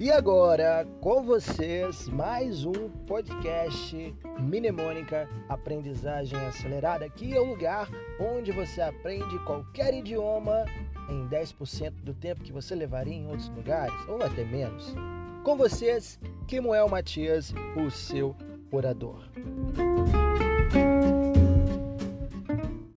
E agora, com vocês, mais um podcast Mnemônica Aprendizagem Acelerada. Aqui é o lugar onde você aprende qualquer idioma em 10% do tempo que você levaria em outros lugares, ou até menos. Com vocês, Kimuel Matias, o seu orador.